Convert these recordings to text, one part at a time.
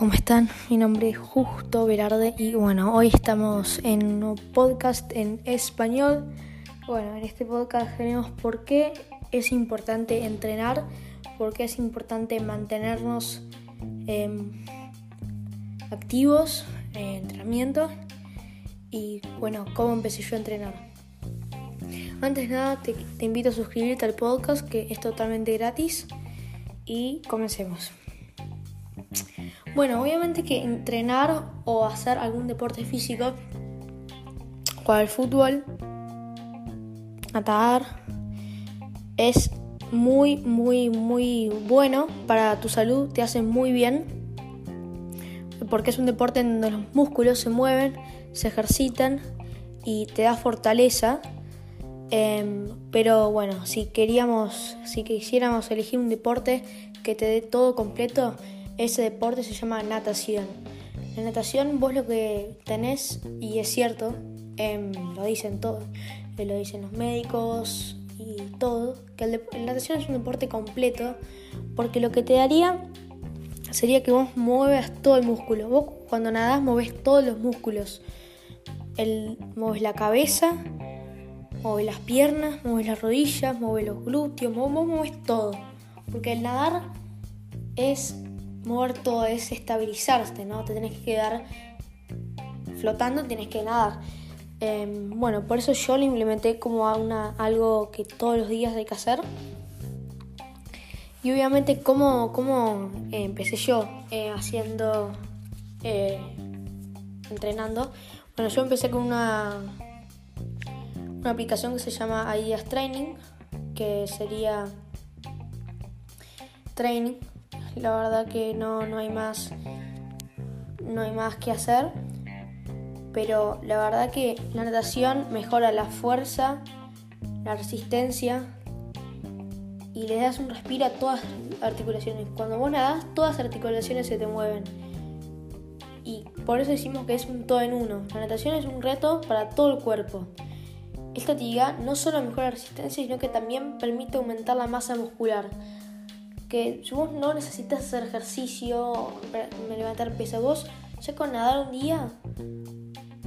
¿Cómo están? Mi nombre es Justo Velarde y bueno, hoy estamos en un podcast en español. Bueno, en este podcast tenemos por qué es importante entrenar, por qué es importante mantenernos em, activos en entrenamiento y bueno, cómo empecé yo a entrenar. Antes de nada, te invito a suscribirte al podcast que es totalmente gratis y comencemos. Bueno, obviamente que entrenar o hacer algún deporte físico, jugar fútbol, atar, es muy, muy, muy bueno para tu salud, te hace muy bien, porque es un deporte en donde los músculos se mueven, se ejercitan y te da fortaleza. Em, pero bueno, si queríamos, si quisiéramos elegir un deporte que te dé todo completo, ese deporte se llama natación. La natación vos lo que tenés, y es cierto, em, lo dicen todos, eh, lo dicen los médicos y todo, que la natación es un deporte completo, porque lo que te daría sería que vos mueves todo el músculo. Vos cuando nadás mueves todos los músculos. El, mueves la cabeza, mueves las piernas, mueves las rodillas, mueves los glúteos, vos mueves todo. Porque el nadar es muerto es estabilizarte, ¿no? Te tenés que quedar flotando, tienes que nadar. Em, bueno, por eso yo lo implementé como una, algo que todos los días hay que hacer. Y obviamente, ¿cómo, cómo eh, empecé yo eh, haciendo, eh, entrenando? Bueno, yo empecé con una, una aplicación que se llama Ideas Training, que sería Training la verdad que no, no hay más no hay más que hacer. Pero la verdad que la natación mejora la fuerza la resistencia y le das un respiro a todas las articulaciones. Cuando vos nadas todas las articulaciones se te mueven. Y por eso decimos que es un todo en uno. La natación es un reto para todo el cuerpo. Esta actividad no solo mejora la resistencia sino que también permite aumentar la masa muscular que si vos no necesitas hacer ejercicio, levantar peso, vos ya con nadar un día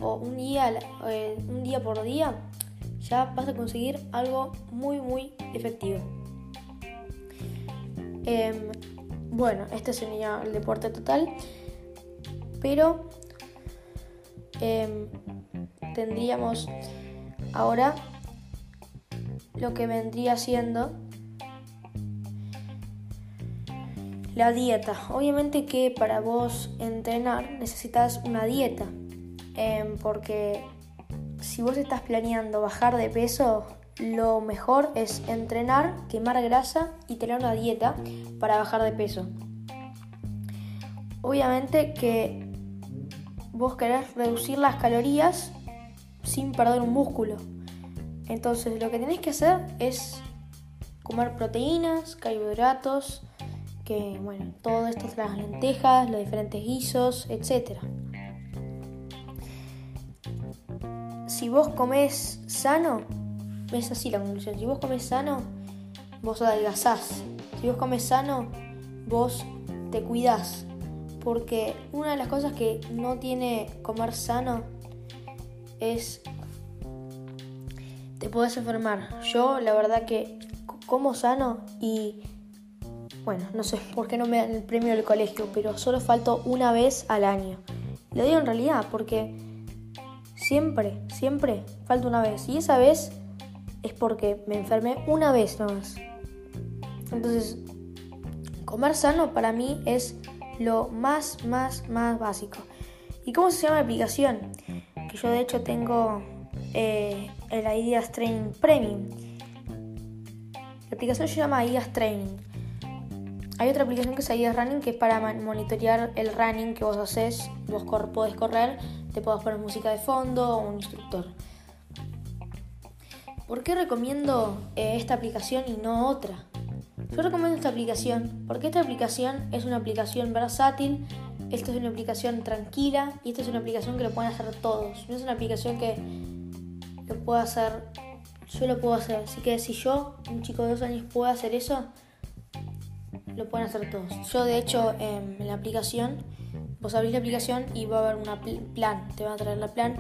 o un día, eh, un día por día, ya vas a conseguir algo muy muy efectivo. Em, bueno, este sería el deporte total, pero em, tendríamos ahora lo que vendría siendo La dieta. Obviamente que para vos entrenar necesitas una dieta. Em, porque si vos estás planeando bajar de peso, lo mejor es entrenar, quemar grasa y tener una dieta para bajar de peso. Obviamente que vos querés reducir las calorías sin perder un músculo. Entonces lo que tenés que hacer es comer proteínas, carbohidratos, que bueno, todo esto es las lentejas, los diferentes guisos, etc. Si vos comes sano, es así la conclusión, si vos comes sano, vos adelgazás. Si vos comes sano, vos te cuidás. Porque una de las cosas que no tiene comer sano es te puedes enfermar. Yo la verdad que como sano y Bueno, no sé por qué no me dan el premio del colegio, pero solo falto una vez al año. Lo digo en realidad porque siempre, siempre falta una vez. Y esa vez es porque me enfermé una vez nomás. Entonces, comer sano para mí es lo más, más, más básico. ¿Y cómo se llama la aplicación? Que yo de hecho tengo eh, el Ideas Training Premium. La aplicación se llama Ideas Training. Hay otra aplicación que es Ideas Running que es para monitorear el running que vos haces. Vos podés correr, te podés poner música de fondo o un instructor. ¿Por qué recomiendo eh, esta aplicación y no otra? Yo recomiendo esta aplicación porque esta aplicación es una aplicación versátil, esta es una aplicación tranquila y esta es una aplicación que lo pueden hacer todos. No es una aplicación que lo puedo hacer, yo lo puedo hacer. Así que si yo, un chico de dos años, puedo hacer eso, lo pueden hacer todos. Yo de hecho en la aplicación, vos abrís la aplicación y va a haber una plan, te va a traer la plan.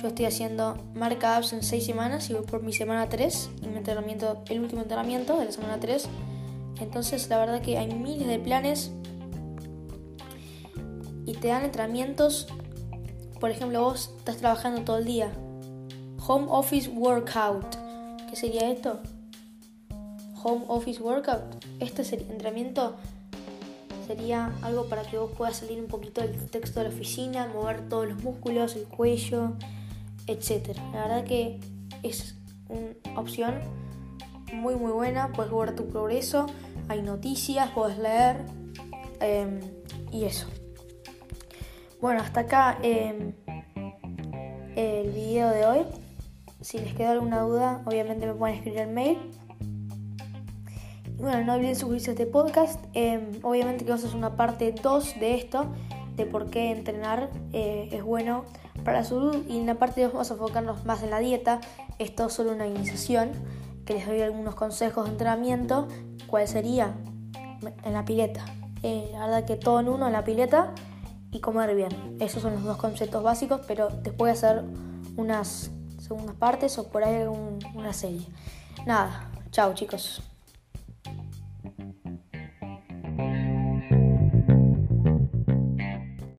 Yo estoy haciendo marca apps en 6 semanas y voy por mi semana 3 y mi entrenamiento, el último entrenamiento de la semana 3 entonces la verdad que hay miles de planes y te dan entrenamientos. Por ejemplo, vos estás trabajando todo el día. Home Office Workout. ¿Qué sería esto? Home Office Workout. Este entrenamiento sería algo para que vos puedas salir un poquito del texto de la oficina, mover todos los músculos, el cuello, etc. La verdad que es una opción muy muy buena, puedes ver tu progreso hay noticias, puedes leer em, y eso. Bueno, hasta acá em, el video de hoy. Si les queda alguna duda, obviamente me pueden escribir el mail. Bueno, no olviden suscribirse a este podcast. Em, obviamente que vamos a hacer una parte 2 de esto, de por qué entrenar eh, es bueno para la salud. Y en la parte 2 vamos a enfocarnos más en la dieta. Esto es solo una iniciación, que les doy algunos consejos de entrenamiento ¿Cuál sería? En la pileta. Eh, la verdad que todo en uno en la pileta y comer bien. Esos son los dos conceptos básicos, pero después hacer unas segundas partes o por ahí una serie. Nada, chao chicos.